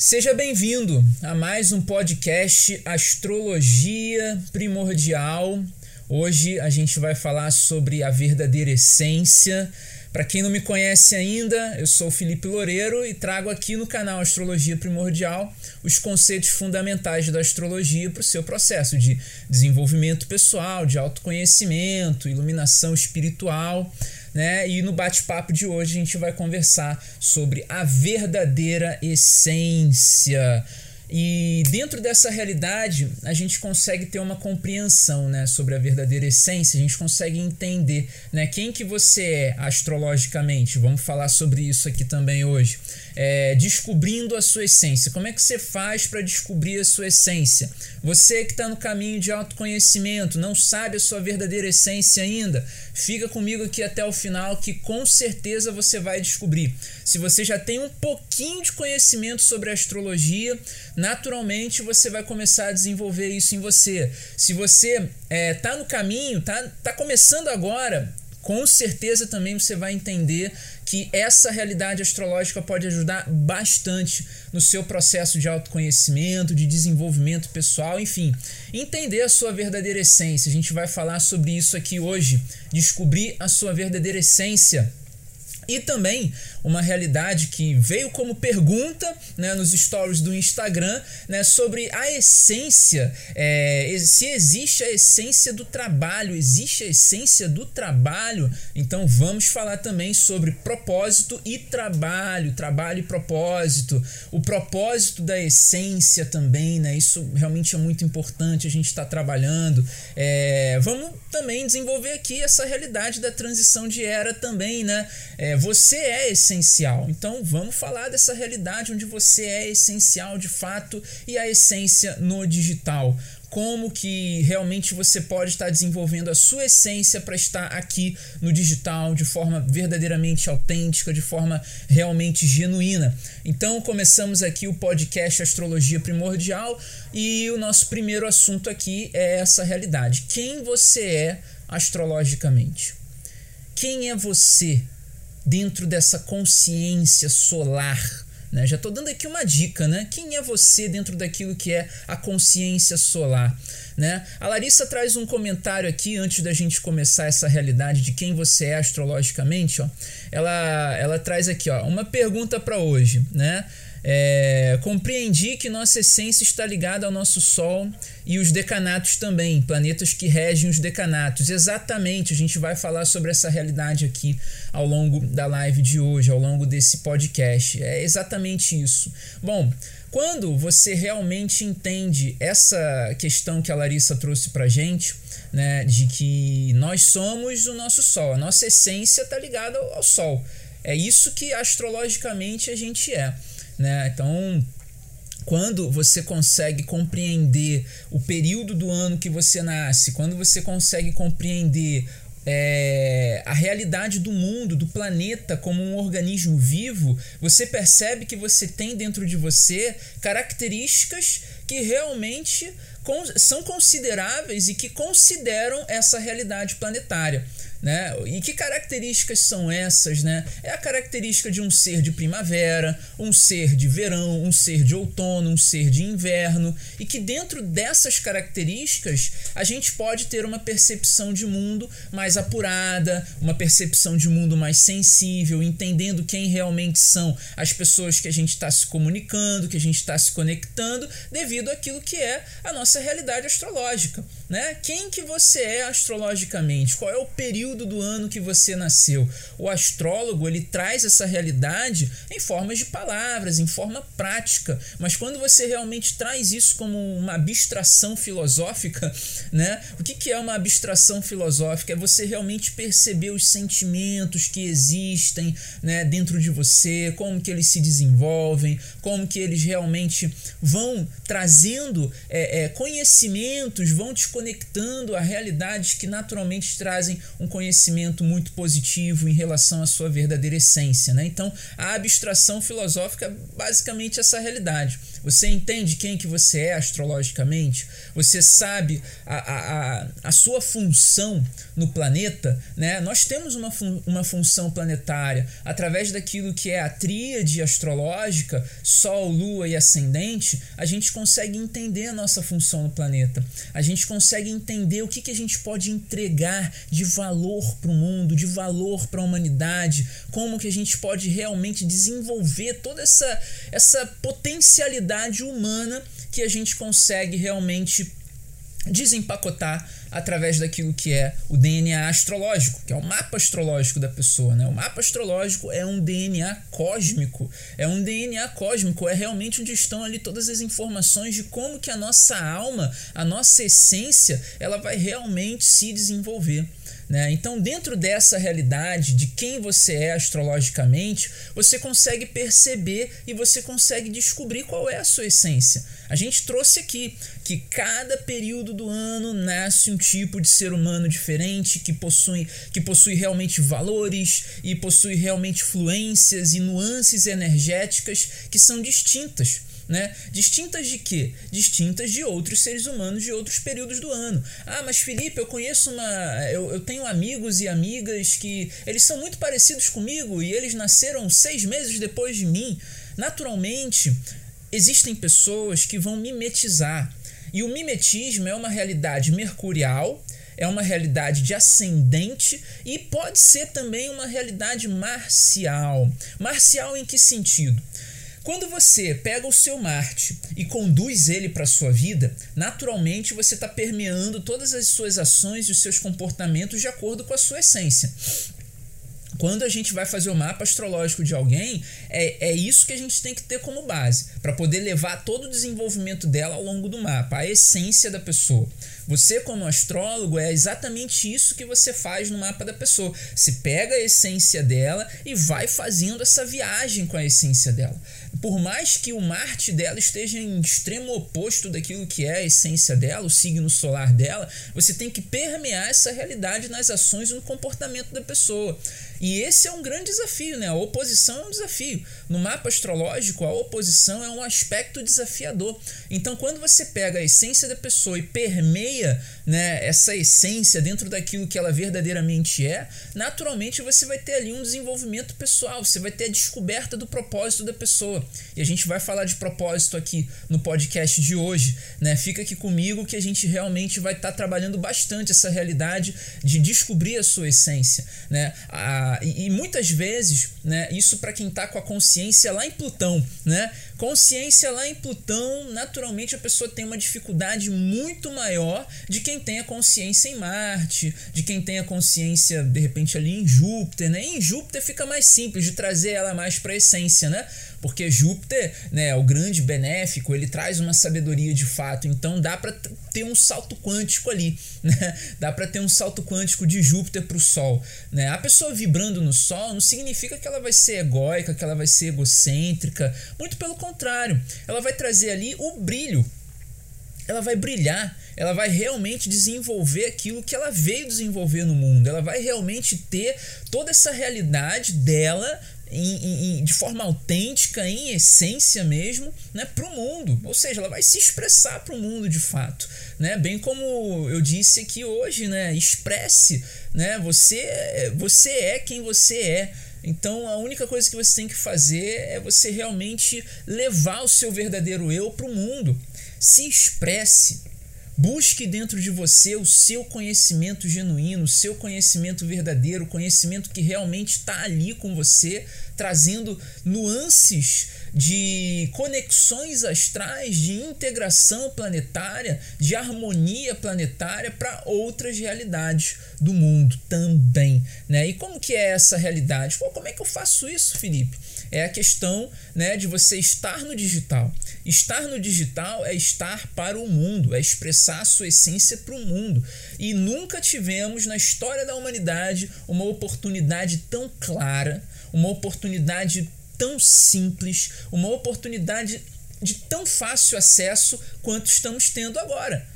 Seja bem-vindo a mais um podcast Astrologia Primordial. Hoje a gente vai falar sobre a verdadeira essência. Para quem não me conhece ainda, eu sou Felipe Loureiro e trago aqui no canal Astrologia Primordial os conceitos fundamentais da astrologia para o seu processo de desenvolvimento pessoal, de autoconhecimento, iluminação espiritual né? E no bate-papo de hoje a gente vai conversar sobre a verdadeira essência. E dentro dessa realidade, a gente consegue ter uma compreensão, né, sobre a verdadeira essência, a gente consegue entender, né, quem que você é astrologicamente. Vamos falar sobre isso aqui também hoje é, descobrindo a sua essência. Como é que você faz para descobrir a sua essência? Você que está no caminho de autoconhecimento, não sabe a sua verdadeira essência ainda, fica comigo aqui até o final que com certeza você vai descobrir. Se você já tem um pouquinho de conhecimento sobre astrologia, naturalmente você vai começar a desenvolver isso em você. Se você está é, tá no caminho, está tá começando agora, com certeza também você vai entender que essa realidade astrológica pode ajudar bastante no seu processo de autoconhecimento, de desenvolvimento pessoal, enfim, entender a sua verdadeira essência. A gente vai falar sobre isso aqui hoje, descobrir a sua verdadeira essência. E também uma realidade que veio como pergunta né, nos stories do Instagram né, sobre a essência, é, se existe a essência do trabalho, existe a essência do trabalho. Então vamos falar também sobre propósito e trabalho, trabalho e propósito, o propósito da essência também, né? Isso realmente é muito importante a gente estar tá trabalhando. É, vamos também desenvolver aqui essa realidade da transição de era também, né? É, você é essencial. Então vamos falar dessa realidade onde você é essencial de fato e a essência no digital como que realmente você pode estar desenvolvendo a sua essência para estar aqui no digital de forma verdadeiramente autêntica, de forma realmente genuína. Então, começamos aqui o podcast Astrologia Primordial e o nosso primeiro assunto aqui é essa realidade. Quem você é astrologicamente? Quem é você dentro dessa consciência solar. Né? Já estou dando aqui uma dica, né? Quem é você dentro daquilo que é a consciência solar? Né? A Larissa traz um comentário aqui antes da gente começar essa realidade de quem você é astrologicamente. Ó. Ela, ela traz aqui ó, uma pergunta para hoje, né? É, compreendi que nossa essência está ligada ao nosso Sol e os decanatos também, planetas que regem os decanatos. Exatamente, a gente vai falar sobre essa realidade aqui ao longo da live de hoje, ao longo desse podcast. É exatamente isso. Bom, quando você realmente entende essa questão que a Larissa trouxe pra gente, né, de que nós somos o nosso Sol, a nossa essência está ligada ao, ao Sol. É isso que astrologicamente a gente é. Né? Então, quando você consegue compreender o período do ano que você nasce, quando você consegue compreender é, a realidade do mundo, do planeta como um organismo vivo, você percebe que você tem dentro de você características que realmente são consideráveis e que consideram essa realidade planetária. Né? E que características são essas? Né? É a característica de um ser de primavera, um ser de verão, um ser de outono, um ser de inverno, e que dentro dessas características a gente pode ter uma percepção de mundo mais apurada, uma percepção de mundo mais sensível, entendendo quem realmente são as pessoas que a gente está se comunicando, que a gente está se conectando, devido àquilo que é a nossa realidade astrológica. Né? Quem que você é astrologicamente? Qual é o período do ano que você nasceu. O astrólogo ele traz essa realidade em formas de palavras, em forma prática, mas quando você realmente traz isso como uma abstração filosófica, né? O que, que é uma abstração filosófica? É você realmente perceber os sentimentos que existem né, dentro de você, como que eles se desenvolvem, como que eles realmente vão trazendo é, é, conhecimentos, vão te conectando a realidades que naturalmente trazem um conhecimento muito positivo em relação à sua verdadeira essência. Né? Então, a abstração filosófica é basicamente essa realidade. Você entende quem que você é astrologicamente? Você sabe a, a, a, sua função no planeta? Né? Nós temos uma, fun uma função planetária através daquilo que é a tríade astrológica, Sol, Lua e Ascendente, a gente consegue entender a nossa função no planeta. A gente consegue entender o que, que a gente pode entregar de valor para o mundo, de valor para a humanidade, como que a gente pode realmente desenvolver toda essa, essa potencialidade humana que a gente consegue realmente desempacotar através daquilo que é o DNA astrológico, que é o mapa astrológico da pessoa. Né? O mapa astrológico é um DNA cósmico, é um DNA cósmico, é realmente onde estão ali todas as informações de como que a nossa alma, a nossa essência, ela vai realmente se desenvolver. Né? Então, dentro dessa realidade de quem você é astrologicamente, você consegue perceber e você consegue descobrir qual é a sua essência. A gente trouxe aqui que cada período do ano nasce um tipo de ser humano diferente que possui, que possui realmente valores e possui realmente fluências e nuances energéticas que são distintas né? Distintas de quê? Distintas de outros seres humanos de outros períodos do ano. Ah, mas Felipe, eu conheço uma. Eu, eu tenho amigos e amigas que eles são muito parecidos comigo e eles nasceram seis meses depois de mim. Naturalmente, existem pessoas que vão mimetizar. E o mimetismo é uma realidade mercurial, é uma realidade de ascendente e pode ser também uma realidade marcial. Marcial em que sentido? Quando você pega o seu Marte e conduz ele para a sua vida, naturalmente você está permeando todas as suas ações e os seus comportamentos de acordo com a sua essência quando a gente vai fazer o mapa astrológico de alguém, é, é isso que a gente tem que ter como base, para poder levar todo o desenvolvimento dela ao longo do mapa, a essência da pessoa. Você, como astrólogo, é exatamente isso que você faz no mapa da pessoa. Você pega a essência dela e vai fazendo essa viagem com a essência dela. Por mais que o Marte dela esteja em extremo oposto daquilo que é a essência dela, o signo solar dela, você tem que permear essa realidade nas ações e no comportamento da pessoa. E esse é um grande desafio, né? A oposição é um desafio. No mapa astrológico, a oposição é um aspecto desafiador. Então, quando você pega a essência da pessoa e permeia né, essa essência dentro daquilo que ela verdadeiramente é, naturalmente você vai ter ali um desenvolvimento pessoal, você vai ter a descoberta do propósito da pessoa. E a gente vai falar de propósito aqui no podcast de hoje, né? Fica aqui comigo que a gente realmente vai estar tá trabalhando bastante essa realidade de descobrir a sua essência, né? A, e, e, muitas vezes, né, isso para quem está com a consciência lá em Plutão, né? Consciência lá em Plutão, naturalmente a pessoa tem uma dificuldade muito maior de quem tem a consciência em Marte, de quem tem a consciência de repente ali em Júpiter, né? E em Júpiter fica mais simples de trazer ela mais para a essência, né? Porque Júpiter, né, o grande benéfico, ele traz uma sabedoria de fato, então dá para ter um salto quântico ali, né? Dá para ter um salto quântico de Júpiter para o Sol, né? A pessoa vibrando no Sol não significa que ela vai ser egóica, que ela vai ser egocêntrica, muito pelo contrário, ela vai trazer ali o brilho ela vai brilhar, ela vai realmente desenvolver aquilo que ela veio desenvolver no mundo, ela vai realmente ter toda essa realidade dela em, em, de forma autêntica, em essência mesmo, né, para o mundo. Ou seja, ela vai se expressar para o mundo de fato. Né? Bem como eu disse aqui hoje, né? expresse. Né? Você, você é quem você é. Então a única coisa que você tem que fazer é você realmente levar o seu verdadeiro eu para o mundo. Se expresse. Busque dentro de você o seu conhecimento genuíno, o seu conhecimento verdadeiro, o conhecimento que realmente está ali com você, trazendo nuances de conexões astrais, de integração planetária, de harmonia planetária para outras realidades do mundo também, né? E como que é essa realidade? Pô, como é que eu faço isso, Felipe? É a questão, né, de você estar no digital. Estar no digital é estar para o mundo, é expressar a sua essência para o mundo. E nunca tivemos na história da humanidade uma oportunidade tão clara, uma oportunidade tão simples, uma oportunidade de tão fácil acesso quanto estamos tendo agora.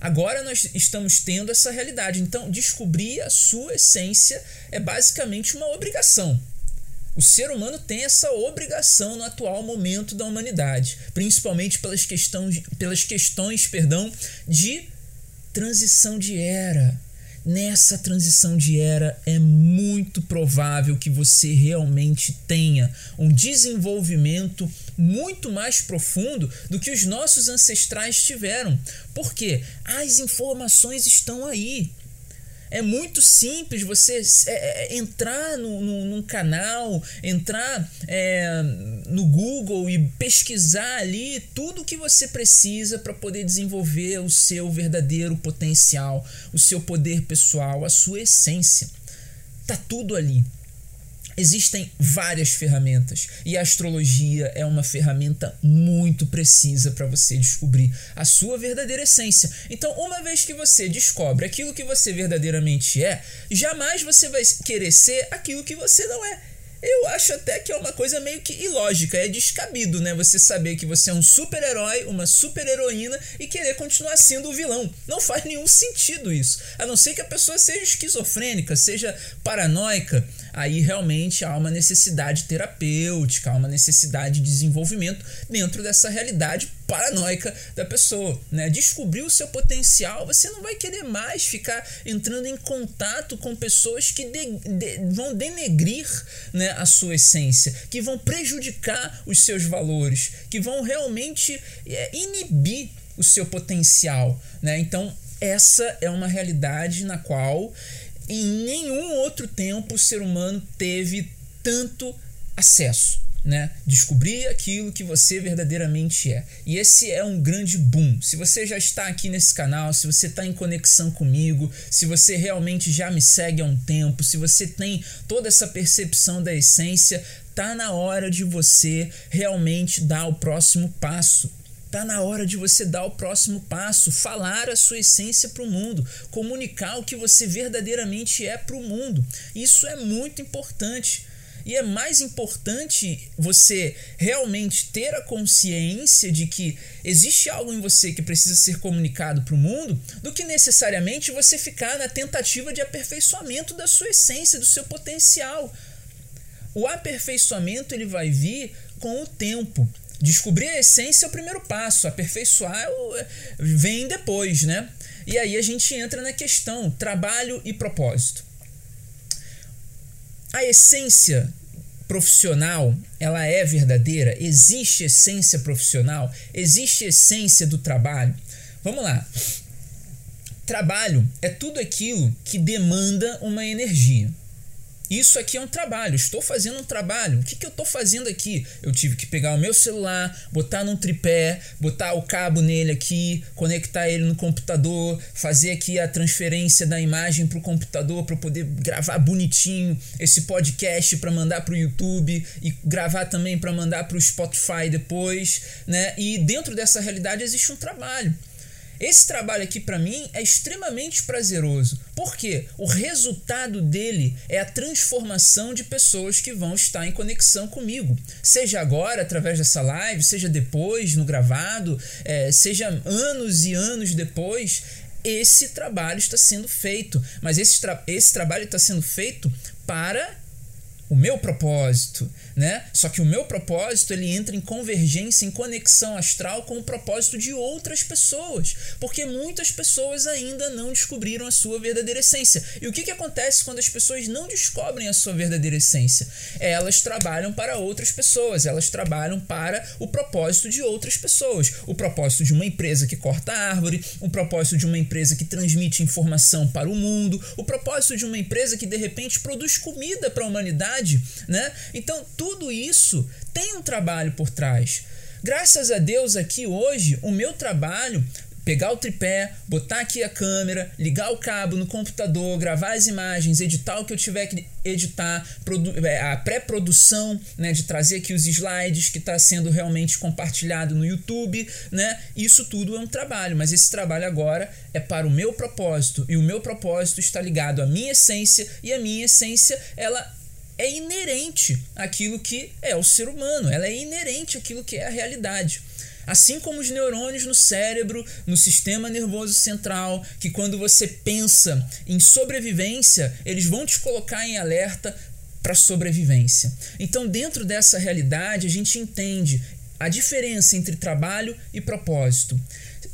Agora nós estamos tendo essa realidade. Então, descobrir a sua essência é basicamente uma obrigação. O ser humano tem essa obrigação no atual momento da humanidade, principalmente pelas questões, pelas questões perdão, de transição de era. Nessa transição de era é muito provável que você realmente tenha um desenvolvimento muito mais profundo do que os nossos ancestrais tiveram. Porque as informações estão aí. É muito simples você é, é, entrar no, no, num canal, entrar é, no Google e pesquisar ali tudo o que você precisa para poder desenvolver o seu verdadeiro potencial, o seu poder pessoal, a sua essência. Tá tudo ali. Existem várias ferramentas e a astrologia é uma ferramenta muito precisa para você descobrir a sua verdadeira essência. Então, uma vez que você descobre aquilo que você verdadeiramente é, jamais você vai querer ser aquilo que você não é. Eu acho até que é uma coisa meio que ilógica, é descabido, né? Você saber que você é um super-herói, uma super-heroína e querer continuar sendo o vilão. Não faz nenhum sentido isso. A não ser que a pessoa seja esquizofrênica, seja paranoica, aí realmente há uma necessidade terapêutica, há uma necessidade de desenvolvimento dentro dessa realidade paranoica da pessoa, né? Descobrir o seu potencial, você não vai querer mais ficar entrando em contato com pessoas que de, de, vão denegrir, né, a sua essência, que vão prejudicar os seus valores, que vão realmente é, inibir o seu potencial, né? Então essa é uma realidade na qual em nenhum outro tempo o ser humano teve tanto acesso. Né? Descobrir aquilo que você verdadeiramente é. E esse é um grande boom. Se você já está aqui nesse canal, se você está em conexão comigo, se você realmente já me segue há um tempo, se você tem toda essa percepção da essência, tá na hora de você realmente dar o próximo passo. Tá na hora de você dar o próximo passo, falar a sua essência para o mundo, comunicar o que você verdadeiramente é para o mundo. Isso é muito importante. E é mais importante você realmente ter a consciência de que existe algo em você que precisa ser comunicado para o mundo, do que necessariamente você ficar na tentativa de aperfeiçoamento da sua essência, do seu potencial. O aperfeiçoamento ele vai vir com o tempo. Descobrir a essência é o primeiro passo, aperfeiçoar é vem depois, né? E aí a gente entra na questão trabalho e propósito. A essência profissional, ela é verdadeira? Existe essência profissional? Existe essência do trabalho? Vamos lá. Trabalho é tudo aquilo que demanda uma energia. Isso aqui é um trabalho, estou fazendo um trabalho. O que, que eu estou fazendo aqui? Eu tive que pegar o meu celular, botar num tripé, botar o cabo nele aqui, conectar ele no computador, fazer aqui a transferência da imagem para o computador para poder gravar bonitinho esse podcast para mandar para o YouTube e gravar também para mandar para o Spotify depois, né? E dentro dessa realidade existe um trabalho. Esse trabalho aqui para mim é extremamente prazeroso, porque o resultado dele é a transformação de pessoas que vão estar em conexão comigo, seja agora através dessa live, seja depois no gravado, é, seja anos e anos depois. Esse trabalho está sendo feito, mas esse, tra esse trabalho está sendo feito para o meu propósito, né? Só que o meu propósito ele entra em convergência, em conexão astral com o propósito de outras pessoas, porque muitas pessoas ainda não descobriram a sua verdadeira essência. E o que, que acontece quando as pessoas não descobrem a sua verdadeira essência? Elas trabalham para outras pessoas, elas trabalham para o propósito de outras pessoas. O propósito de uma empresa que corta árvore, o propósito de uma empresa que transmite informação para o mundo, o propósito de uma empresa que de repente produz comida para a humanidade, né? Então, tudo isso tem um trabalho por trás. Graças a Deus aqui hoje, o meu trabalho pegar o tripé, botar aqui a câmera, ligar o cabo no computador, gravar as imagens, editar o que eu tiver que editar, é, a pré-produção, né, de trazer aqui os slides que está sendo realmente compartilhado no YouTube, né? Isso tudo é um trabalho, mas esse trabalho agora é para o meu propósito e o meu propósito está ligado à minha essência e a minha essência ela é inerente àquilo que é o ser humano, ela é inerente àquilo que é a realidade. Assim como os neurônios no cérebro, no sistema nervoso central, que quando você pensa em sobrevivência, eles vão te colocar em alerta para sobrevivência. Então, dentro dessa realidade, a gente entende a diferença entre trabalho e propósito.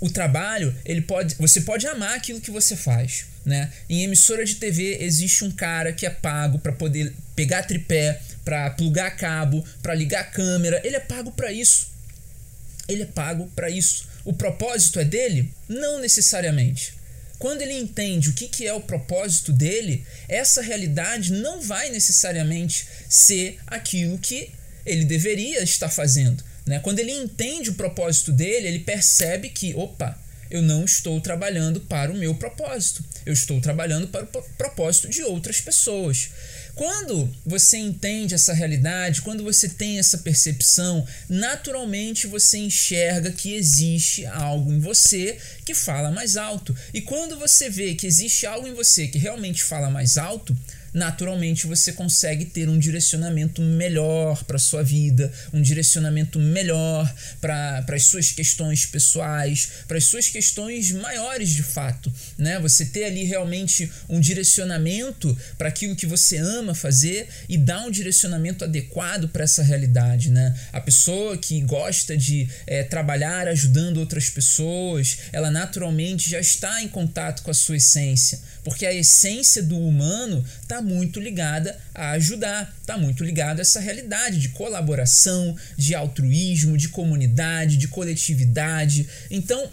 O trabalho, ele pode, você pode amar aquilo que você faz, né? Em emissora de TV existe um cara que é pago para poder pegar tripé, para plugar cabo, para ligar câmera, ele é pago para isso. Ele é pago para isso. O propósito é dele? Não necessariamente. Quando ele entende o que, que é o propósito dele, essa realidade não vai necessariamente ser aquilo que ele deveria estar fazendo. Né? Quando ele entende o propósito dele, ele percebe que, opa, eu não estou trabalhando para o meu propósito, eu estou trabalhando para o propósito de outras pessoas. Quando você entende essa realidade, quando você tem essa percepção, naturalmente você enxerga que existe algo em você que fala mais alto. E quando você vê que existe algo em você que realmente fala mais alto, naturalmente você consegue ter um direcionamento melhor para sua vida, um direcionamento melhor para as suas questões pessoais, para as suas questões maiores de fato, né? Você ter ali realmente um direcionamento para aquilo que você ama fazer e dar um direcionamento adequado para essa realidade, né? A pessoa que gosta de é, trabalhar ajudando outras pessoas, ela naturalmente já está em contato com a sua essência porque a essência do humano está muito ligada a ajudar, está muito ligada a essa realidade de colaboração, de altruísmo, de comunidade, de coletividade. Então,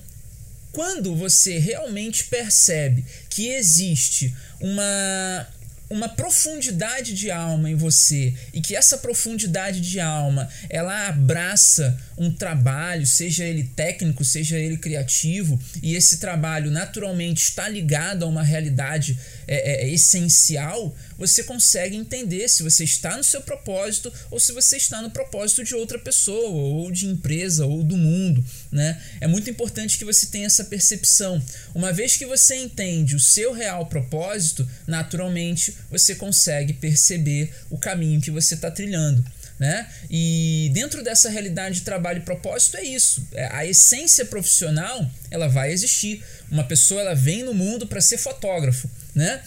quando você realmente percebe que existe uma uma profundidade de alma em você e que essa profundidade de alma ela abraça um trabalho, seja ele técnico, seja ele criativo, e esse trabalho naturalmente está ligado a uma realidade é, é, essencial, você consegue entender se você está no seu propósito ou se você está no propósito de outra pessoa, ou de empresa, ou do mundo. Né? É muito importante que você tenha essa percepção. Uma vez que você entende o seu real propósito, naturalmente você consegue perceber o caminho que você está trilhando. Né? E dentro dessa realidade de trabalho e propósito é isso. É, a essência profissional ela vai existir. Uma pessoa ela vem no mundo para ser fotógrafo, né?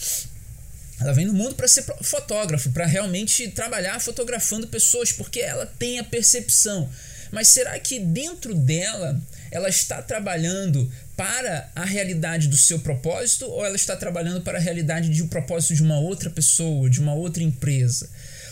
Ela vem no mundo para ser fotógrafo, para realmente trabalhar fotografando pessoas, porque ela tem a percepção. Mas será que dentro dela ela está trabalhando para a realidade do seu propósito ou ela está trabalhando para a realidade de um propósito de uma outra pessoa, de uma outra empresa?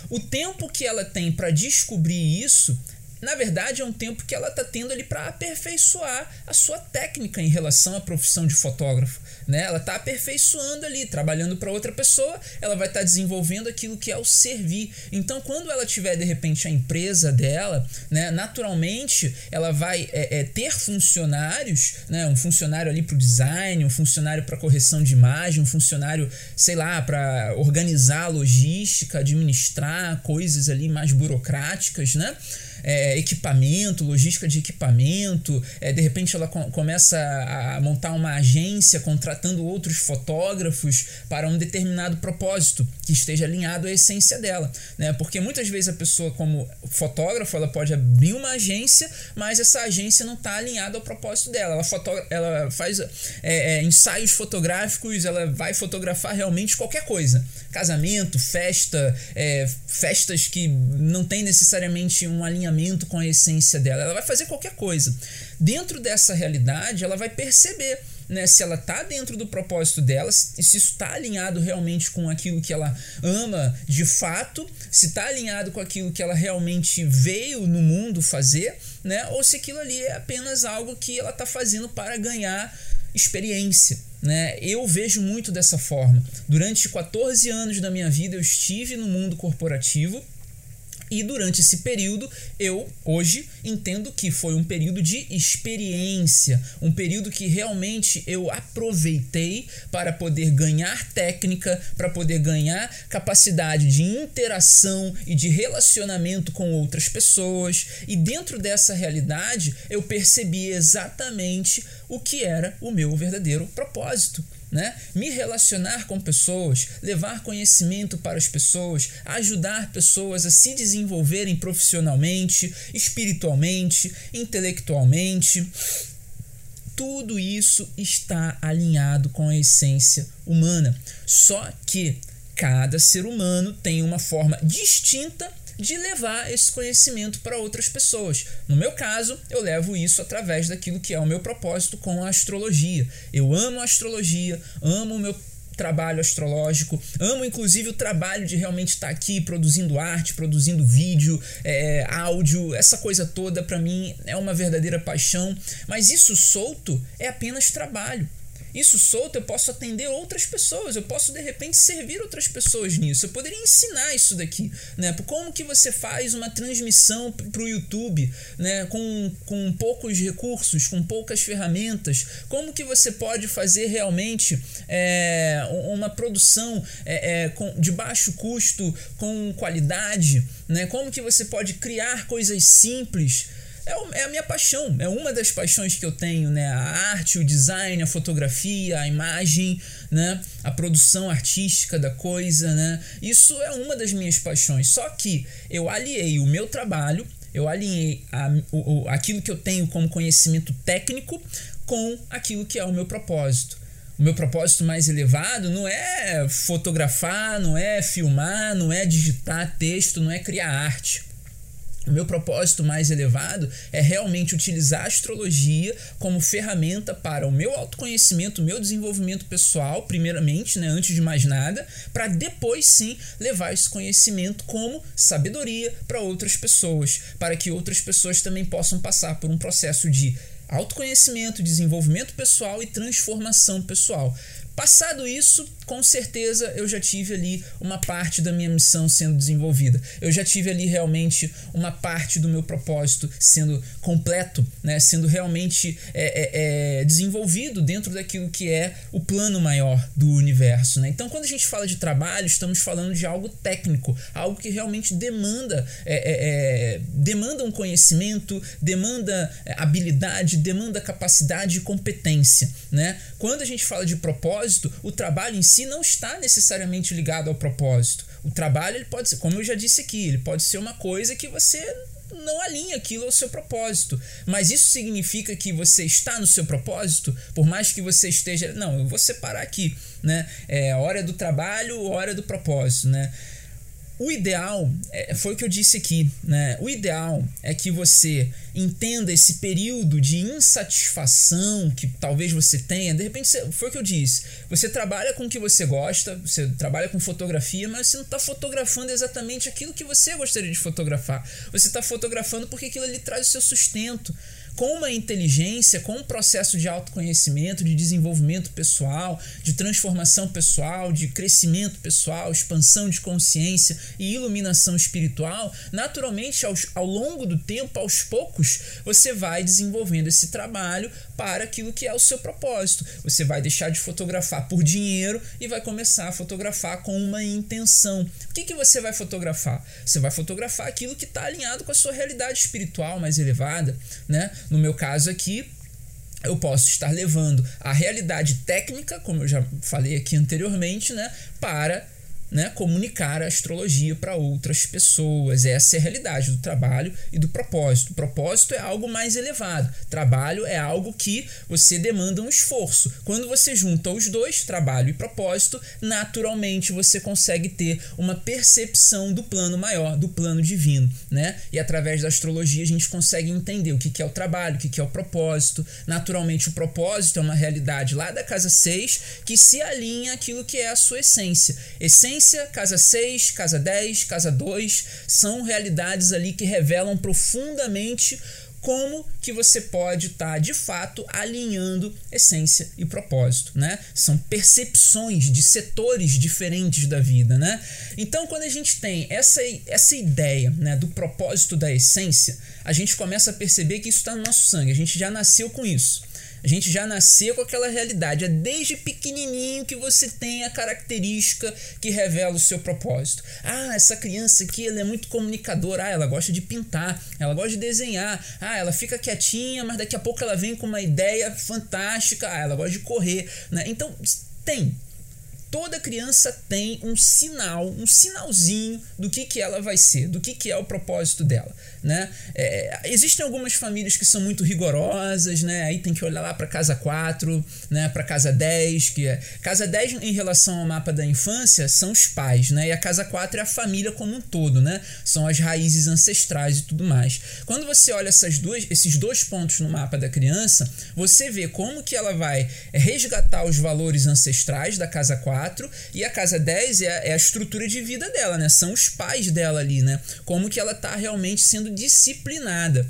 O tempo que ela tem para descobrir isso na verdade, é um tempo que ela está tendo ali para aperfeiçoar a sua técnica em relação à profissão de fotógrafo. Né? Ela está aperfeiçoando ali, trabalhando para outra pessoa, ela vai estar tá desenvolvendo aquilo que é o servir. Então, quando ela tiver de repente a empresa dela, né, naturalmente ela vai é, é, ter funcionários, né, um funcionário ali para o design, um funcionário para correção de imagem, um funcionário, sei lá, para organizar a logística, administrar coisas ali mais burocráticas, né? É, equipamento, logística de equipamento, é, de repente ela com, começa a montar uma agência contratando outros fotógrafos para um determinado propósito que esteja alinhado à essência dela, né? Porque muitas vezes a pessoa como fotógrafo ela pode abrir uma agência, mas essa agência não está alinhada ao propósito dela. Ela, ela faz é, é, ensaios fotográficos, ela vai fotografar realmente qualquer coisa, casamento, festa, é, festas que não tem necessariamente um alinhamento com a essência dela. Ela vai fazer qualquer coisa. Dentro dessa realidade, ela vai perceber né, se ela está dentro do propósito dela, se isso está alinhado realmente com aquilo que ela ama de fato, se está alinhado com aquilo que ela realmente veio no mundo fazer, né, ou se aquilo ali é apenas algo que ela está fazendo para ganhar experiência. Né? Eu vejo muito dessa forma. Durante 14 anos da minha vida, eu estive no mundo corporativo e durante esse período, eu hoje entendo que foi um período de experiência, um período que realmente eu aproveitei para poder ganhar técnica, para poder ganhar capacidade de interação e de relacionamento com outras pessoas. E dentro dessa realidade, eu percebi exatamente o que era o meu verdadeiro propósito né? Me relacionar com pessoas, levar conhecimento para as pessoas, ajudar pessoas a se desenvolverem profissionalmente, espiritualmente, intelectualmente. Tudo isso está alinhado com a essência humana. Só que cada ser humano tem uma forma distinta de levar esse conhecimento para outras pessoas. No meu caso, eu levo isso através daquilo que é o meu propósito com a astrologia. Eu amo a astrologia, amo o meu trabalho astrológico, amo inclusive o trabalho de realmente estar aqui produzindo arte, produzindo vídeo, é, áudio, essa coisa toda para mim é uma verdadeira paixão, mas isso solto é apenas trabalho. Isso solto, eu posso atender outras pessoas, eu posso de repente servir outras pessoas nisso. Eu poderia ensinar isso daqui, né? Como que você faz uma transmissão para o YouTube, né? Com, com poucos recursos, com poucas ferramentas. Como que você pode fazer realmente é, uma produção é, é, com, de baixo custo, com qualidade, né? Como que você pode criar coisas simples é, é a minha paixão, é uma das paixões que eu tenho, né? A arte, o design, a fotografia, a imagem, né? A produção artística da coisa, né? Isso é uma das minhas paixões. Só que eu aliei o meu trabalho, eu alinhei a, o, aquilo que eu tenho como conhecimento técnico com aquilo que é o meu propósito. O meu propósito mais elevado não é fotografar, não é filmar, não é digitar texto, não é criar arte. O meu propósito mais elevado é realmente utilizar a astrologia como ferramenta para o meu autoconhecimento, o meu desenvolvimento pessoal, primeiramente, né, antes de mais nada, para depois sim levar esse conhecimento como sabedoria para outras pessoas, para que outras pessoas também possam passar por um processo de autoconhecimento, desenvolvimento pessoal e transformação pessoal. Passado isso, com certeza eu já tive ali uma parte da minha missão sendo desenvolvida. Eu já tive ali realmente uma parte do meu propósito sendo completo, né? sendo realmente é, é, é desenvolvido dentro daquilo que é o plano maior do universo. Né? Então, quando a gente fala de trabalho, estamos falando de algo técnico, algo que realmente demanda, é, é, é, demanda um conhecimento, demanda habilidade, demanda capacidade e competência. Né? Quando a gente fala de propósito, propósito, o trabalho em si não está necessariamente ligado ao propósito. O trabalho, ele pode ser, como eu já disse aqui, ele pode ser uma coisa que você não alinha aquilo ao seu propósito. Mas isso significa que você está no seu propósito, por mais que você esteja. Não, eu vou separar aqui, né? É hora do trabalho, hora do propósito, né? O ideal, é, foi o que eu disse aqui, né? O ideal é que você entenda esse período de insatisfação que talvez você tenha. De repente, foi o que eu disse. Você trabalha com o que você gosta, você trabalha com fotografia, mas você não está fotografando exatamente aquilo que você gostaria de fotografar. Você está fotografando porque aquilo ali traz o seu sustento com uma inteligência, com um processo de autoconhecimento, de desenvolvimento pessoal, de transformação pessoal, de crescimento pessoal, expansão de consciência e iluminação espiritual, naturalmente, ao, ao longo do tempo, aos poucos, você vai desenvolvendo esse trabalho para aquilo que é o seu propósito. Você vai deixar de fotografar por dinheiro e vai começar a fotografar com uma intenção. O que, que você vai fotografar? Você vai fotografar aquilo que está alinhado com a sua realidade espiritual mais elevada, né? No meu caso aqui, eu posso estar levando a realidade técnica, como eu já falei aqui anteriormente, né, para né, comunicar a astrologia para outras pessoas. Essa é a realidade do trabalho e do propósito. O propósito é algo mais elevado. Trabalho é algo que você demanda um esforço. Quando você junta os dois, trabalho e propósito, naturalmente você consegue ter uma percepção do plano maior, do plano divino, né? E através da astrologia a gente consegue entender o que é o trabalho, o que é o propósito. Naturalmente o propósito é uma realidade lá da casa 6 que se alinha àquilo que é a sua essência. Essência casa 6, casa 10, casa 2 são realidades ali que revelam profundamente como que você pode estar tá, de fato alinhando essência e propósito, né? São percepções de setores diferentes da vida, né? Então, quando a gente tem essa, essa ideia né, do propósito da essência, a gente começa a perceber que isso está no nosso sangue, a gente já nasceu com isso. A gente já nasceu com aquela realidade. É desde pequenininho que você tem a característica que revela o seu propósito. Ah, essa criança aqui ela é muito comunicadora. Ah, ela gosta de pintar, ela gosta de desenhar. Ah, ela fica quietinha, mas daqui a pouco ela vem com uma ideia fantástica. Ah, ela gosta de correr. Né? Então, Tem toda criança tem um sinal, um sinalzinho do que, que ela vai ser, do que, que é o propósito dela. Né? É, existem algumas famílias que são muito rigorosas, né? aí tem que olhar lá para casa 4, né? para casa 10, que é. Casa 10 em relação ao mapa da infância são os pais, né? e a casa 4 é a família como um todo, né? são as raízes ancestrais e tudo mais. Quando você olha essas duas, esses dois pontos no mapa da criança, você vê como que ela vai resgatar os valores ancestrais da casa 4 4 e a casa 10 é a, é a estrutura de vida dela, né? São os pais dela ali, né? Como que ela tá realmente sendo disciplinada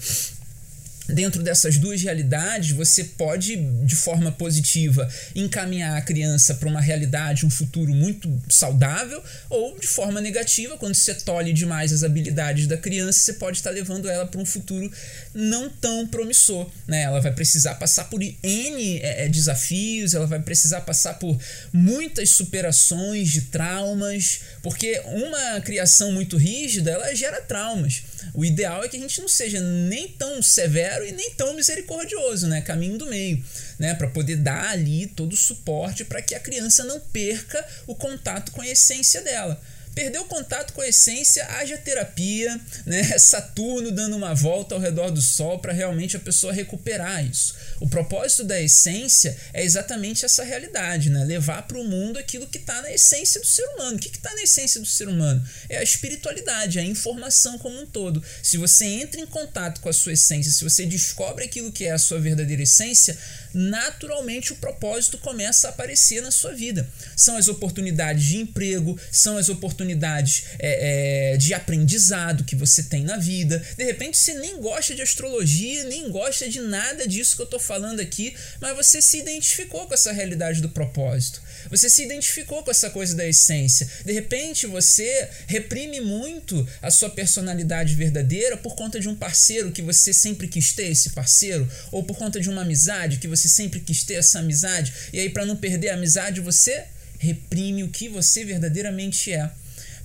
dentro dessas duas realidades, você pode, de forma positiva, encaminhar a criança para uma realidade, um futuro muito saudável, ou de forma negativa, quando você tolhe demais as habilidades da criança, você pode estar levando ela para um futuro não tão promissor. Né? Ela vai precisar passar por N é, é, desafios, ela vai precisar passar por muitas superações de traumas, porque uma criação muito rígida, ela gera traumas. O ideal é que a gente não seja nem tão severo e nem tão misericordioso, né? Caminho do meio, né? Para poder dar ali todo o suporte para que a criança não perca o contato com a essência dela. Perdeu contato com a essência, haja terapia, né? Saturno dando uma volta ao redor do Sol para realmente a pessoa recuperar isso. O propósito da essência é exatamente essa realidade, né? Levar para o mundo aquilo que está na essência do ser humano. O que está na essência do ser humano? É a espiritualidade, a informação como um todo. Se você entra em contato com a sua essência, se você descobre aquilo que é a sua verdadeira essência, naturalmente o propósito começa a aparecer na sua vida. São as oportunidades de emprego, são as oportunidades é, é, de aprendizado que você tem na vida. De repente você nem gosta de astrologia, nem gosta de nada disso que eu estou falando aqui, mas você se identificou com essa realidade do propósito. Você se identificou com essa coisa da essência. De repente você reprime muito a sua personalidade verdadeira por conta de um parceiro que você sempre quis ter, esse parceiro, ou por conta de uma amizade que você sempre quis ter essa amizade. E aí, para não perder a amizade, você reprime o que você verdadeiramente é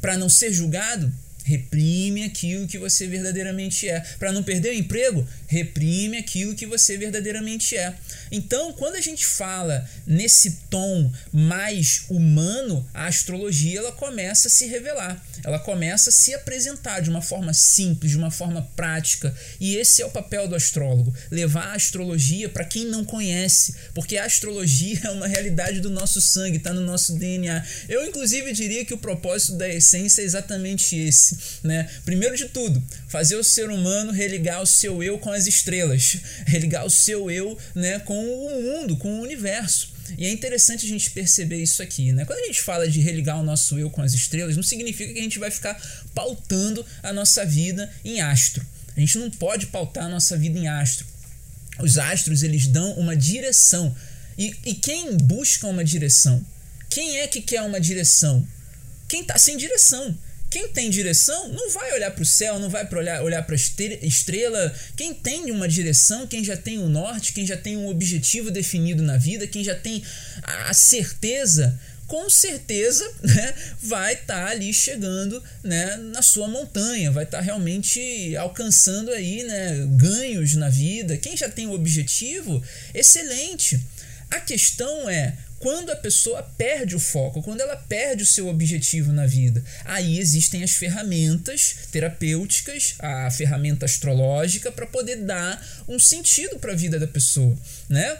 para não ser julgado, reprime aquilo que você verdadeiramente é. Para não perder o emprego, reprime aquilo que você verdadeiramente é. Então, quando a gente fala nesse tom mais humano, a astrologia ela começa a se revelar, ela começa a se apresentar de uma forma simples, de uma forma prática. E esse é o papel do astrólogo: levar a astrologia para quem não conhece, porque a astrologia é uma realidade do nosso sangue, está no nosso DNA. Eu, inclusive, diria que o propósito da essência é exatamente esse. Né? Primeiro de tudo, fazer o ser humano religar o seu eu com as estrelas, religar o seu eu né, com o mundo, com o universo. E é interessante a gente perceber isso aqui, né? Quando a gente fala de religar o nosso eu com as estrelas, não significa que a gente vai ficar pautando a nossa vida em astro. A gente não pode pautar a nossa vida em astro. Os astros, eles dão uma direção. E, e quem busca uma direção? Quem é que quer uma direção? Quem está sem direção. Quem tem direção não vai olhar para o céu, não vai olhar, olhar para a estrela. Quem tem uma direção, quem já tem um norte, quem já tem um objetivo definido na vida, quem já tem a certeza com certeza né, vai estar tá ali chegando né, na sua montanha, vai estar tá realmente alcançando aí né, ganhos na vida. Quem já tem o objetivo, excelente. A questão é quando a pessoa perde o foco, quando ela perde o seu objetivo na vida. Aí existem as ferramentas terapêuticas, a ferramenta astrológica para poder dar um sentido para a vida da pessoa, né?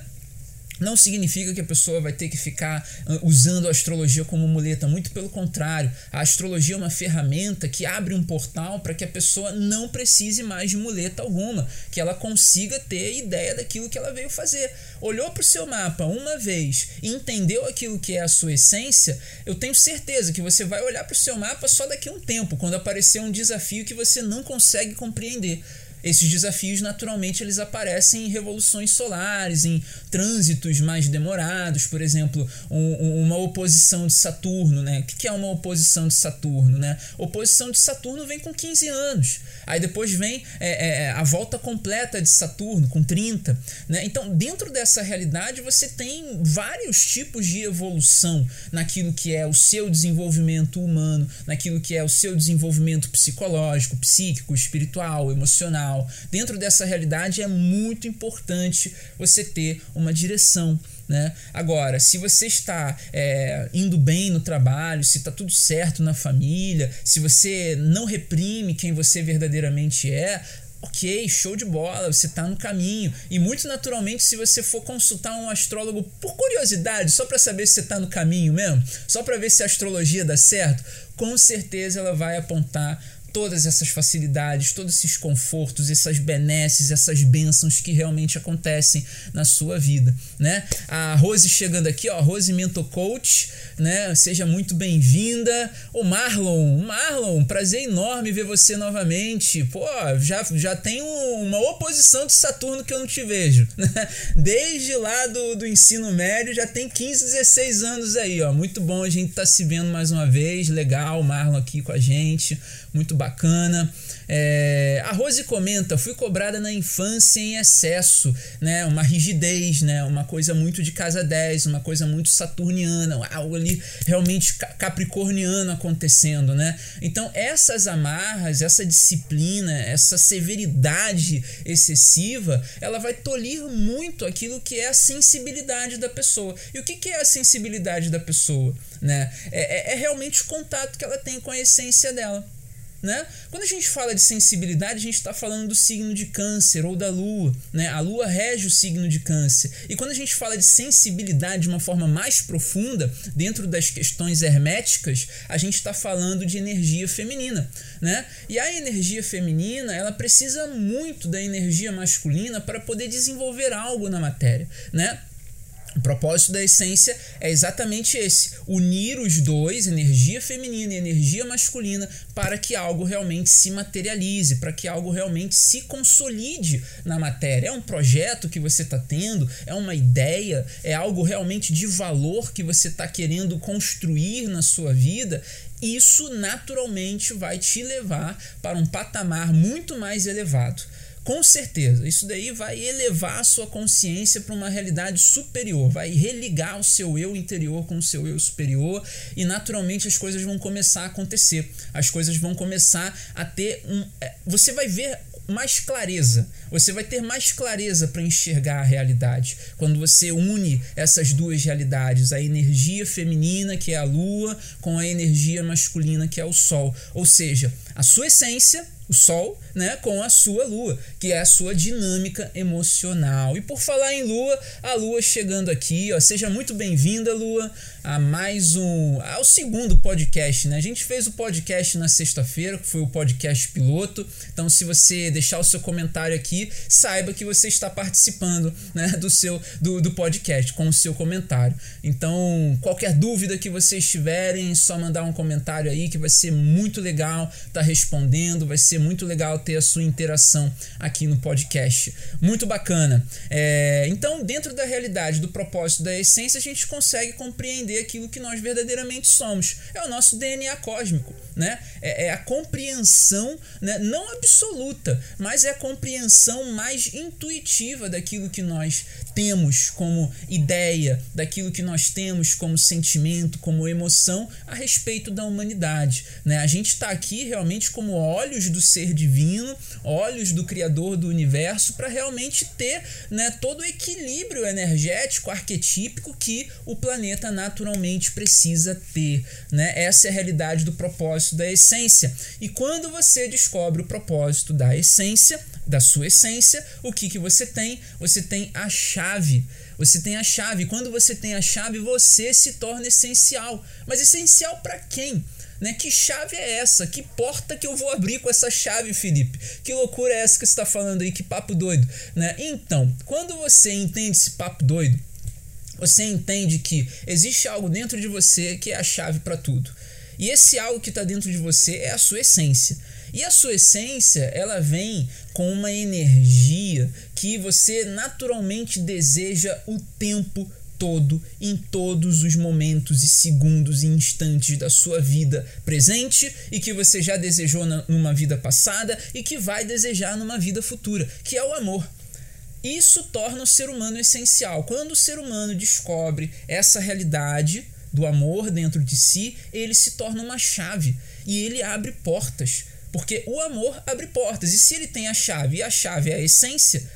Não significa que a pessoa vai ter que ficar ah, usando a astrologia como muleta, muito pelo contrário. A astrologia é uma ferramenta que abre um portal para que a pessoa não precise mais de muleta alguma, que ela consiga ter ideia daquilo que ela veio fazer. Olhou para o seu mapa uma vez e entendeu aquilo que é a sua essência, eu tenho certeza que você vai olhar para o seu mapa só daqui a um tempo, quando aparecer um desafio que você não consegue compreender. Esses desafios, naturalmente, eles aparecem em revoluções solares, em trânsitos mais demorados, por exemplo, um, uma oposição de Saturno, né? O que é uma oposição de Saturno, né? Oposição de Saturno vem com 15 anos, aí depois vem é, é, é, a volta completa de Saturno, com 30, né? Então, dentro dessa realidade, você tem vários tipos de evolução naquilo que é o seu desenvolvimento humano, naquilo que é o seu desenvolvimento psicológico, psíquico, espiritual, emocional, emocional. Dentro dessa realidade é muito importante você ter uma direção. Né? Agora, se você está é, indo bem no trabalho, se está tudo certo na família, se você não reprime quem você verdadeiramente é, ok, show de bola, você está no caminho. E muito naturalmente, se você for consultar um astrólogo por curiosidade, só para saber se você está no caminho mesmo, só para ver se a astrologia dá certo, com certeza ela vai apontar todas essas facilidades, todos esses confortos, essas benesses, essas bênçãos que realmente acontecem na sua vida, né? A Rose chegando aqui, ó, Rose Mentor Coach, né? Seja muito bem-vinda. O Marlon, Marlon, prazer enorme ver você novamente. Pô, já, já tem uma oposição de Saturno que eu não te vejo, né? Desde lá do, do ensino médio já tem 15, 16 anos aí, ó. Muito bom a gente tá se vendo mais uma vez, legal, Marlon aqui com a gente muito bacana. É, a Rose comenta: fui cobrada na infância em excesso, né? Uma rigidez, né? Uma coisa muito de casa 10, uma coisa muito saturniana, algo ali realmente capricorniano acontecendo, né? Então, essas amarras, essa disciplina, essa severidade excessiva, ela vai tolir muito aquilo que é a sensibilidade da pessoa. E o que, que é a sensibilidade da pessoa? Né? É, é, é realmente o contato que ela tem com a essência dela. Né? Quando a gente fala de sensibilidade, a gente está falando do signo de câncer ou da lua. Né? A lua rege o signo de câncer. E quando a gente fala de sensibilidade de uma forma mais profunda, dentro das questões herméticas, a gente está falando de energia feminina. Né? E a energia feminina ela precisa muito da energia masculina para poder desenvolver algo na matéria. Né? O propósito da essência é exatamente esse: unir os dois, energia feminina e energia masculina, para que algo realmente se materialize, para que algo realmente se consolide na matéria. É um projeto que você está tendo, é uma ideia, é algo realmente de valor que você está querendo construir na sua vida. Isso naturalmente vai te levar para um patamar muito mais elevado. Com certeza, isso daí vai elevar a sua consciência para uma realidade superior, vai religar o seu eu interior com o seu eu superior e naturalmente as coisas vão começar a acontecer. As coisas vão começar a ter um. É, você vai ver mais clareza. Você vai ter mais clareza para enxergar a realidade. Quando você une essas duas realidades, a energia feminina, que é a lua, com a energia masculina, que é o sol. Ou seja, a sua essência o Sol, né, com a sua Lua, que é a sua dinâmica emocional. E por falar em Lua, a Lua chegando aqui, ó, seja muito bem-vinda, Lua, a mais um, ao segundo podcast, né? A gente fez o podcast na sexta-feira, que foi o podcast piloto. Então, se você deixar o seu comentário aqui, saiba que você está participando, né, do seu do, do podcast com o seu comentário. Então, qualquer dúvida que vocês tiverem, só mandar um comentário aí que vai ser muito legal tá respondendo, vai ser muito legal ter a sua interação aqui no podcast. Muito bacana. É, então, dentro da realidade do propósito da essência, a gente consegue compreender aquilo que nós verdadeiramente somos. É o nosso DNA cósmico, né? É, é a compreensão, né? não absoluta, mas é a compreensão mais intuitiva daquilo que nós temos como ideia, daquilo que nós temos como sentimento, como emoção a respeito da humanidade. Né? A gente está aqui realmente como olhos do ser divino, olhos do Criador do universo, para realmente ter né, todo o equilíbrio energético, arquetípico que o planeta naturalmente precisa ter. Né? Essa é a realidade do propósito da essência. E quando você descobre o propósito da essência, da sua essência, o que, que você tem? Você tem a chave. Você tem a chave. Quando você tem a chave, você se torna essencial. Mas essencial para quem? Né? Que chave é essa? Que porta que eu vou abrir com essa chave, Felipe? Que loucura é essa que você está falando aí? Que papo doido. Né? Então, quando você entende esse papo doido, você entende que existe algo dentro de você que é a chave para tudo. E esse algo que está dentro de você é a sua essência. E a sua essência, ela vem com uma energia que você naturalmente deseja o tempo todo, em todos os momentos e segundos e instantes da sua vida presente e que você já desejou numa vida passada e que vai desejar numa vida futura, que é o amor. Isso torna o ser humano essencial. Quando o ser humano descobre essa realidade do amor dentro de si, ele se torna uma chave e ele abre portas Porque o amor abre portas. E se ele tem a chave e a chave é a essência,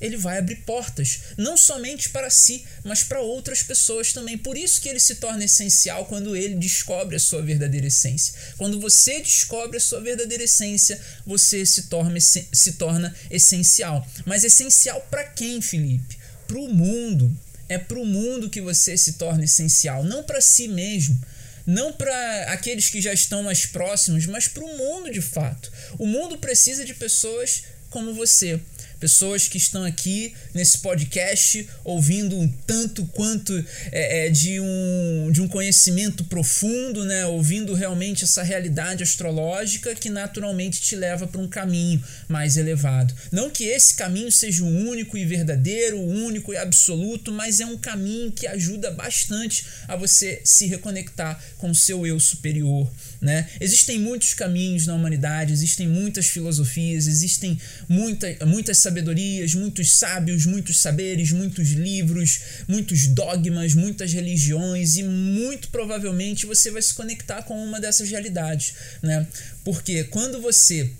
ele vai abrir portas, não somente para si, mas para outras pessoas também. Por isso que ele se torna essencial quando ele descobre a sua verdadeira essência. Quando você descobre a sua verdadeira essência, você se torna, se torna essencial. Mas essencial para quem, Felipe? Para o mundo. É para o mundo que você se torna essencial, não para si mesmo não para aqueles que já estão mais próximos, mas para o mundo de fato. O mundo precisa de pessoas como você pessoas que estão aqui nesse podcast ouvindo um tanto quanto é, é, de, um, de um conhecimento profundo, né? ouvindo realmente essa realidade astrológica que naturalmente te leva para um caminho mais elevado. Não que esse caminho seja o único e verdadeiro, o único e absoluto, mas é um caminho que ajuda bastante a você se reconectar com o seu eu superior. Né? Existem muitos caminhos na humanidade, existem muitas filosofias, existem muita, muitas sabedorias, muitos sábios, muitos saberes, muitos livros, muitos dogmas, muitas religiões e muito provavelmente você vai se conectar com uma dessas realidades, né? Porque quando você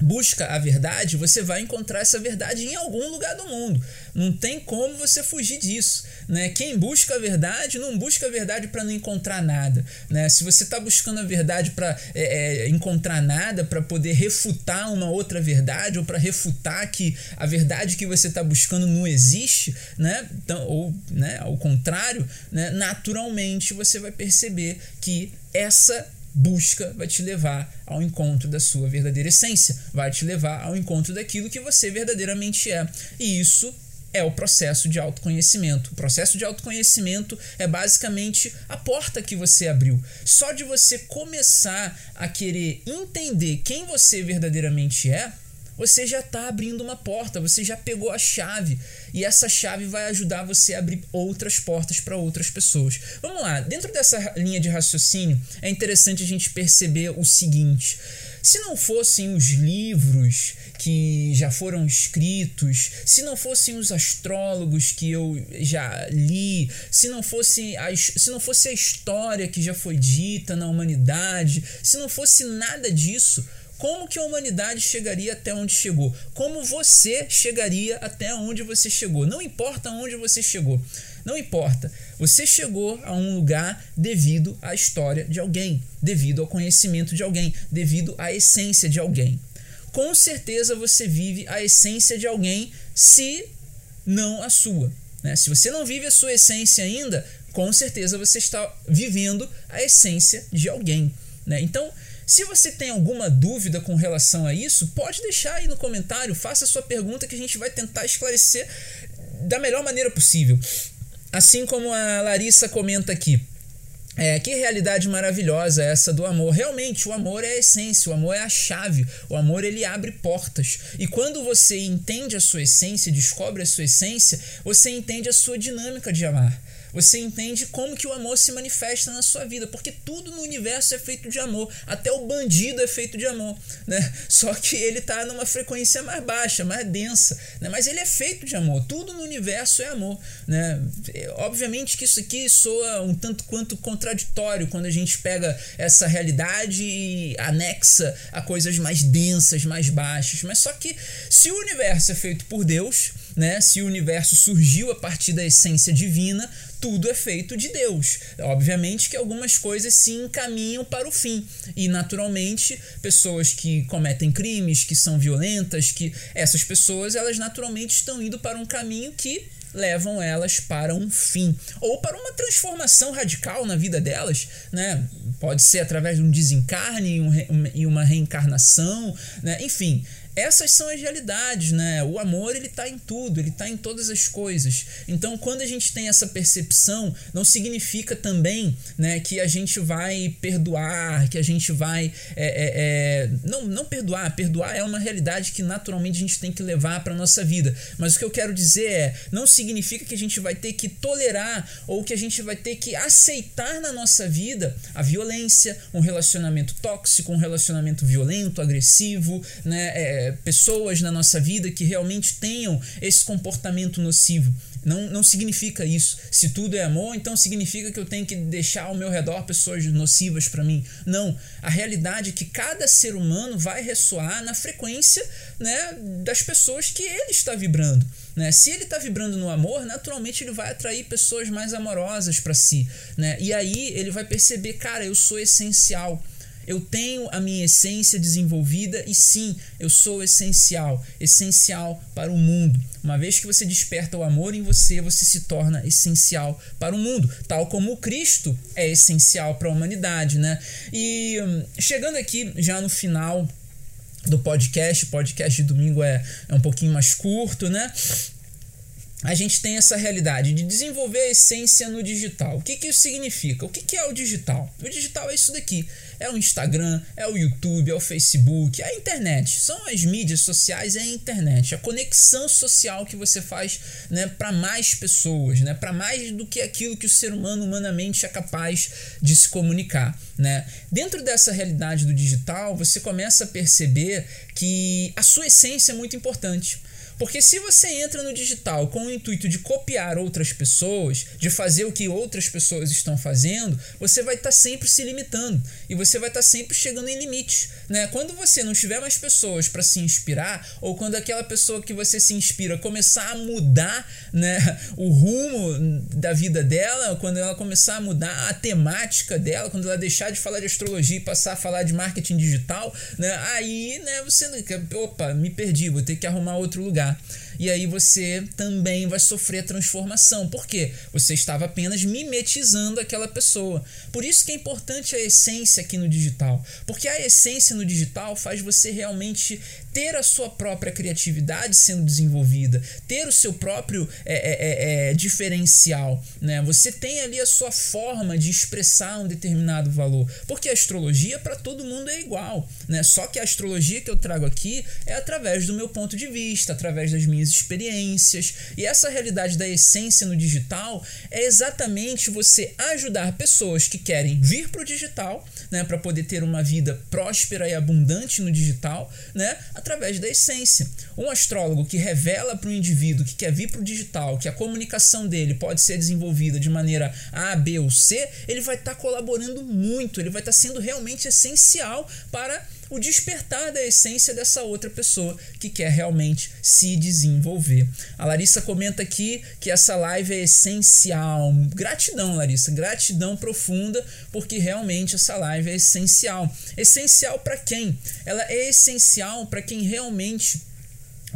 busca a verdade, você vai encontrar essa verdade em algum lugar do mundo. Não tem como você fugir disso. Né? Quem busca a verdade não busca a verdade para não encontrar nada. Né? Se você está buscando a verdade para é, é, encontrar nada, para poder refutar uma outra verdade, ou para refutar que a verdade que você está buscando não existe, né? então, ou né, ao contrário, né, naturalmente você vai perceber que essa busca vai te levar ao encontro da sua verdadeira essência, vai te levar ao encontro daquilo que você verdadeiramente é. E isso é o processo de autoconhecimento. O processo de autoconhecimento é basicamente a porta que você abriu. Só de você começar a querer entender quem você verdadeiramente é, você já está abrindo uma porta, você já pegou a chave e essa chave vai ajudar você a abrir outras portas para outras pessoas. Vamos lá, dentro dessa linha de raciocínio é interessante a gente perceber o seguinte: se não fossem os livros que já foram escritos, se não fossem os astrólogos que eu já li, se não fosse a, se não fosse a história que já foi dita na humanidade, se não fosse nada disso, como que a humanidade chegaria até onde chegou? Como você chegaria até onde você chegou? Não importa onde você chegou. Não importa. Você chegou a um lugar devido à história de alguém, devido ao conhecimento de alguém, devido à essência de alguém. Com certeza você vive a essência de alguém, se não a sua. Né? Se você não vive a sua essência ainda, com certeza você está vivendo a essência de alguém. Né? Então, se você tem alguma dúvida com relação a isso, pode deixar aí no comentário, faça a sua pergunta que a gente vai tentar esclarecer da melhor maneira possível. Assim como a Larissa comenta aqui. É, que realidade maravilhosa essa do amor. Realmente, o amor é a essência, o amor é a chave, o amor ele abre portas. E quando você entende a sua essência, descobre a sua essência, você entende a sua dinâmica de amar você entende como que o amor se manifesta na sua vida, porque tudo no universo é feito de amor, até o bandido é feito de amor, né? Só que ele está numa frequência mais baixa, mais densa, né? Mas ele é feito de amor, tudo no universo é amor, né? É, obviamente que isso aqui soa um tanto quanto contraditório quando a gente pega essa realidade e anexa a coisas mais densas, mais baixas, mas só que se o universo é feito por Deus, né? Se o universo surgiu a partir da essência divina, tudo é feito de Deus. Obviamente que algumas coisas se encaminham para o fim. E naturalmente, pessoas que cometem crimes, que são violentas, que essas pessoas, elas naturalmente estão indo para um caminho que levam elas para um fim ou para uma transformação radical na vida delas, né? Pode ser através de um desencarne e uma reencarnação, né? Enfim, essas são as realidades, né? O amor ele está em tudo, ele está em todas as coisas. Então, quando a gente tem essa percepção, não significa também, né, que a gente vai perdoar, que a gente vai, é, é, é, não, não perdoar. Perdoar é uma realidade que naturalmente a gente tem que levar para nossa vida. Mas o que eu quero dizer é, não significa que a gente vai ter que tolerar ou que a gente vai ter que aceitar na nossa vida a violência, um relacionamento tóxico, um relacionamento violento, agressivo, né? Pessoas na nossa vida que realmente tenham esse comportamento nocivo. Não, não significa isso. Se tudo é amor, então significa que eu tenho que deixar ao meu redor pessoas nocivas para mim. Não. A realidade é que cada ser humano vai ressoar na frequência né, das pessoas que ele está vibrando. Né? Se ele está vibrando no amor, naturalmente ele vai atrair pessoas mais amorosas para si. Né? E aí ele vai perceber, cara, eu sou essencial eu tenho a minha essência desenvolvida e sim, eu sou essencial, essencial para o mundo. Uma vez que você desperta o amor em você, você se torna essencial para o mundo, tal como Cristo é essencial para a humanidade, né? E hum, chegando aqui já no final do podcast, podcast de domingo é, é um pouquinho mais curto, né? A gente tem essa realidade de desenvolver a essência no digital. O que, que isso significa? O que, que é o digital? O digital é isso daqui: é o Instagram, é o YouTube, é o Facebook, é a internet. São as mídias sociais, é a internet, a conexão social que você faz né, para mais pessoas, né, para mais do que aquilo que o ser humano humanamente é capaz de se comunicar. Né? Dentro dessa realidade do digital, você começa a perceber que a sua essência é muito importante. Porque se você entra no digital com o intuito de copiar outras pessoas, de fazer o que outras pessoas estão fazendo, você vai estar tá sempre se limitando e você vai estar tá sempre chegando em limites. Né? Quando você não tiver mais pessoas para se inspirar, ou quando aquela pessoa que você se inspira começar a mudar né, o rumo da vida dela, quando ela começar a mudar a temática dela, quando ela deixar de falar de astrologia e passar a falar de marketing digital, né, aí né, você. Opa, me perdi, vou ter que arrumar outro lugar e aí você também vai sofrer transformação. Por quê? Você estava apenas mimetizando aquela pessoa. Por isso que é importante a essência aqui no digital. Porque a essência no digital faz você realmente ter a sua própria criatividade sendo desenvolvida, ter o seu próprio é, é, é, é diferencial. Né? Você tem ali a sua forma de expressar um determinado valor. Porque a astrologia para todo mundo é igual. Né? Só que a astrologia que eu trago aqui é através do meu ponto de vista, através das minhas experiências. E essa realidade da essência no digital é exatamente você ajudar pessoas que querem vir para o digital, né, para poder ter uma vida próspera e abundante no digital, né, através da essência. Um astrólogo que revela para o indivíduo que quer vir para o digital, que a comunicação dele pode ser desenvolvida de maneira A, B ou C, ele vai estar tá colaborando muito, ele vai estar tá sendo realmente essencial para o despertar da essência dessa outra pessoa que quer realmente se desenvolver. A Larissa comenta aqui que essa live é essencial. Gratidão, Larissa, gratidão profunda, porque realmente essa live é essencial. Essencial para quem? Ela é essencial para quem realmente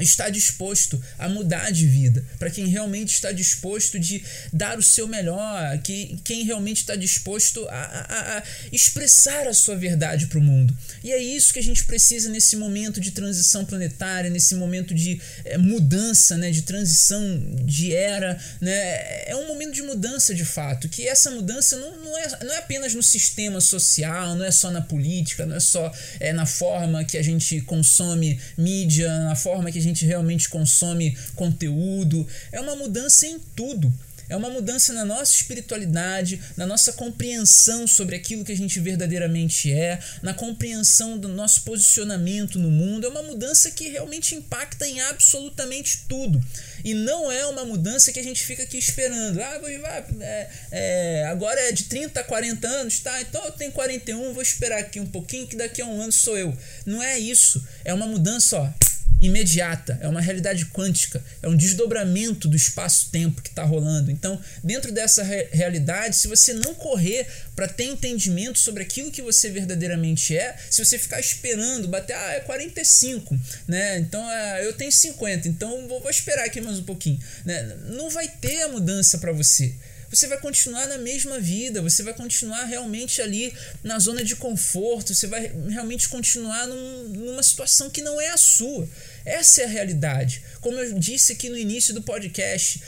está disposto a mudar de vida, para quem realmente está disposto de dar o seu melhor, que, quem realmente está disposto a, a, a expressar a sua verdade para o mundo. E é isso que a gente precisa nesse momento de transição planetária, nesse momento de é, mudança, né, de transição de era. Né, é um momento de mudança de fato, que essa mudança não, não, é, não é apenas no sistema social, não é só na política, não é só é, na forma que a gente consome mídia, na forma que a gente gente realmente consome conteúdo. É uma mudança em tudo. É uma mudança na nossa espiritualidade, na nossa compreensão sobre aquilo que a gente verdadeiramente é, na compreensão do nosso posicionamento no mundo. É uma mudança que realmente impacta em absolutamente tudo. E não é uma mudança que a gente fica aqui esperando. Ah, vou, é, é, agora é de 30 a 40 anos, tá? Então eu tenho 41, vou esperar aqui um pouquinho, que daqui a um ano sou eu. Não é isso. É uma mudança, ó imediata, é uma realidade quântica, é um desdobramento do espaço-tempo que está rolando. Então, dentro dessa re realidade, se você não correr para ter entendimento sobre aquilo que você verdadeiramente é, se você ficar esperando, bater, ah, é 45, né? Então, é, eu tenho 50, então vou, vou esperar aqui mais um pouquinho, né? Não vai ter a mudança para você você vai continuar na mesma vida, você vai continuar realmente ali na zona de conforto, você vai realmente continuar num, numa situação que não é a sua. Essa é a realidade. Como eu disse aqui no início do podcast,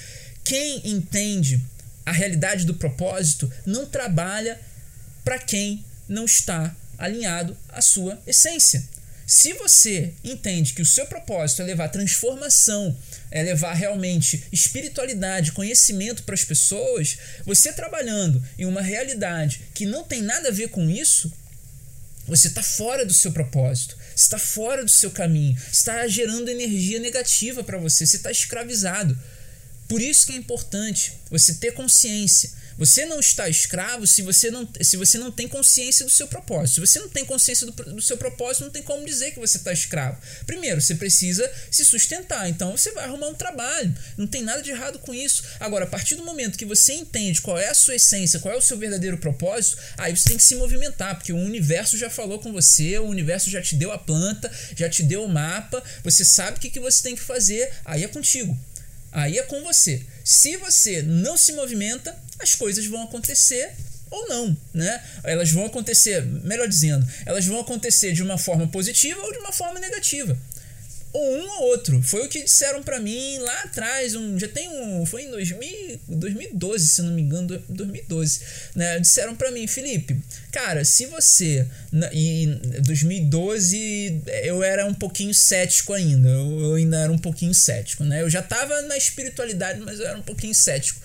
quem entende a realidade do propósito não trabalha para quem não está alinhado à sua essência. Se você entende que o seu propósito é levar transformação, é levar realmente espiritualidade, conhecimento para as pessoas, você trabalhando em uma realidade que não tem nada a ver com isso, você está fora do seu propósito, está fora do seu caminho, está gerando energia negativa para você, você está escravizado. Por isso que é importante você ter consciência você não está escravo se você não, se você não tem consciência do seu propósito. Se você não tem consciência do, do seu propósito, não tem como dizer que você está escravo. Primeiro, você precisa se sustentar. Então, você vai arrumar um trabalho. Não tem nada de errado com isso. Agora, a partir do momento que você entende qual é a sua essência, qual é o seu verdadeiro propósito, aí você tem que se movimentar, porque o universo já falou com você, o universo já te deu a planta, já te deu o mapa, você sabe o que, que você tem que fazer, aí é contigo. Aí é com você. Se você não se movimenta, as coisas vão acontecer ou não, né? Elas vão acontecer, melhor dizendo, elas vão acontecer de uma forma positiva ou de uma forma negativa ou um ou outro. Foi o que disseram para mim lá atrás, um, já tem um, foi em 2000, 2012, se não me engano, 2012, né? Disseram para mim, Felipe, cara, se você e 2012 eu era um pouquinho cético ainda, eu, eu ainda era um pouquinho cético, né? Eu já tava na espiritualidade, mas eu era um pouquinho cético.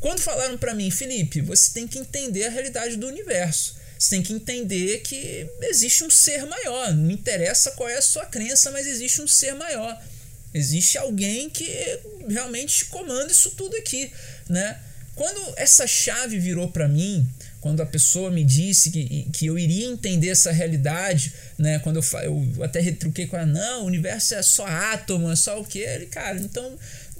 Quando falaram para mim, Felipe, você tem que entender a realidade do universo. Você tem que entender que existe um ser maior. Não interessa qual é a sua crença, mas existe um ser maior. Existe alguém que realmente comanda isso tudo aqui, né? Quando essa chave virou para mim, quando a pessoa me disse que, que eu iria entender essa realidade, né? Quando eu, eu até retruquei com ela, não, o universo é só átomo, é só o que? Ele, cara, então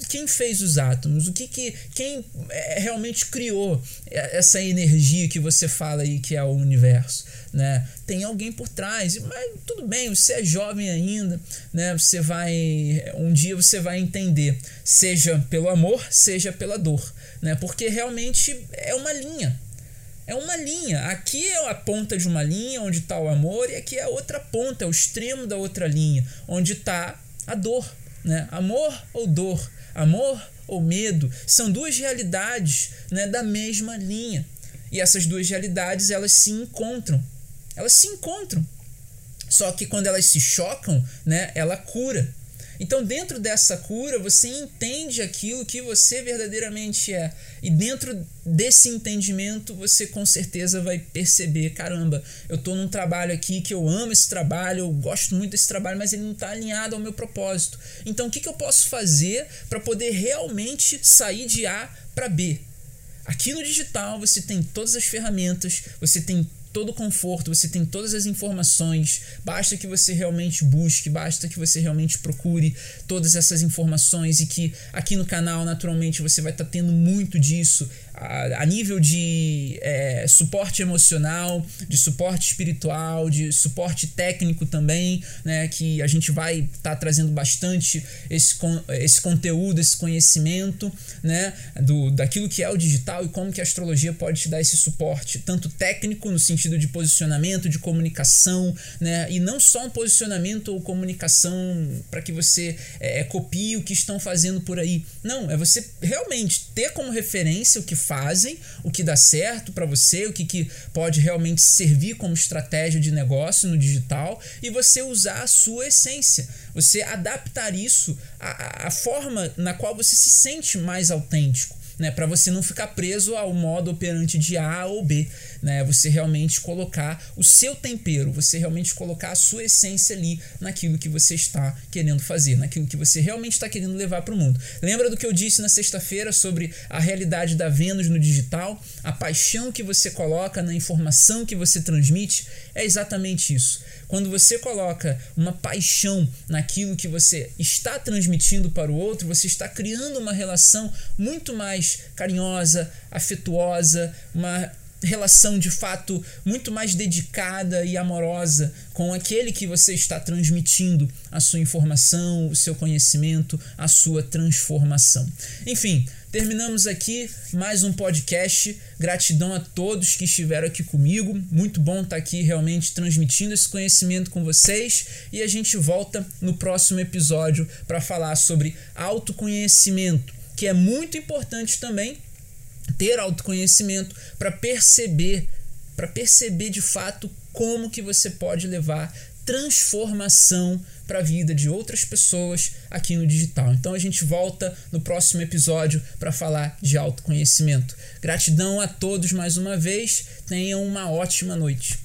quem fez os átomos? O que, que quem é, realmente criou essa energia que você fala aí que é o universo, né? Tem alguém por trás, mas tudo bem, você é jovem ainda, né? Você vai um dia você vai entender, seja pelo amor, seja pela dor, né? Porque realmente é uma linha. É uma linha. Aqui é a ponta de uma linha onde está o amor e aqui é a outra ponta, é o extremo da outra linha, onde está a dor, né? Amor ou dor, Amor ou medo são duas realidades né, da mesma linha. E essas duas realidades elas se encontram. Elas se encontram. Só que quando elas se chocam, né, ela cura. Então, dentro dessa cura, você entende aquilo que você verdadeiramente é. E dentro desse entendimento, você com certeza vai perceber: caramba, eu estou num trabalho aqui que eu amo esse trabalho, eu gosto muito desse trabalho, mas ele não está alinhado ao meu propósito. Então, o que, que eu posso fazer para poder realmente sair de A para B? Aqui no digital você tem todas as ferramentas, você tem todo o conforto, você tem todas as informações, basta que você realmente busque, basta que você realmente procure todas essas informações e que aqui no canal, naturalmente, você vai estar tá tendo muito disso a, nível de é, suporte emocional, de suporte espiritual, de suporte técnico também, né, que a gente vai estar tá trazendo bastante esse, esse conteúdo, esse conhecimento, né, do, daquilo que é o digital e como que a astrologia pode te dar esse suporte, tanto técnico no sentido de posicionamento, de comunicação, né, e não só um posicionamento ou comunicação para que você é, copie o que estão fazendo por aí. Não, é você realmente ter como referência o que fazem, o que dá certo para você, o que, que pode realmente servir como estratégia de negócio no digital e você usar a sua essência. Você adaptar isso à, à forma na qual você se sente mais autêntico né, para você não ficar preso ao modo operante de A ou B, né? Você realmente colocar o seu tempero, você realmente colocar a sua essência ali naquilo que você está querendo fazer, naquilo que você realmente está querendo levar para o mundo. Lembra do que eu disse na sexta-feira sobre a realidade da Vênus no digital? A paixão que você coloca na informação que você transmite é exatamente isso. Quando você coloca uma paixão naquilo que você está transmitindo para o outro, você está criando uma relação muito mais carinhosa, afetuosa, uma relação de fato muito mais dedicada e amorosa com aquele que você está transmitindo a sua informação, o seu conhecimento, a sua transformação. Enfim, Terminamos aqui mais um podcast. Gratidão a todos que estiveram aqui comigo. Muito bom estar aqui realmente transmitindo esse conhecimento com vocês. E a gente volta no próximo episódio para falar sobre autoconhecimento, que é muito importante também ter autoconhecimento para perceber, para perceber de fato como que você pode levar transformação para a vida de outras pessoas aqui no digital. Então a gente volta no próximo episódio para falar de autoconhecimento. Gratidão a todos mais uma vez. Tenham uma ótima noite.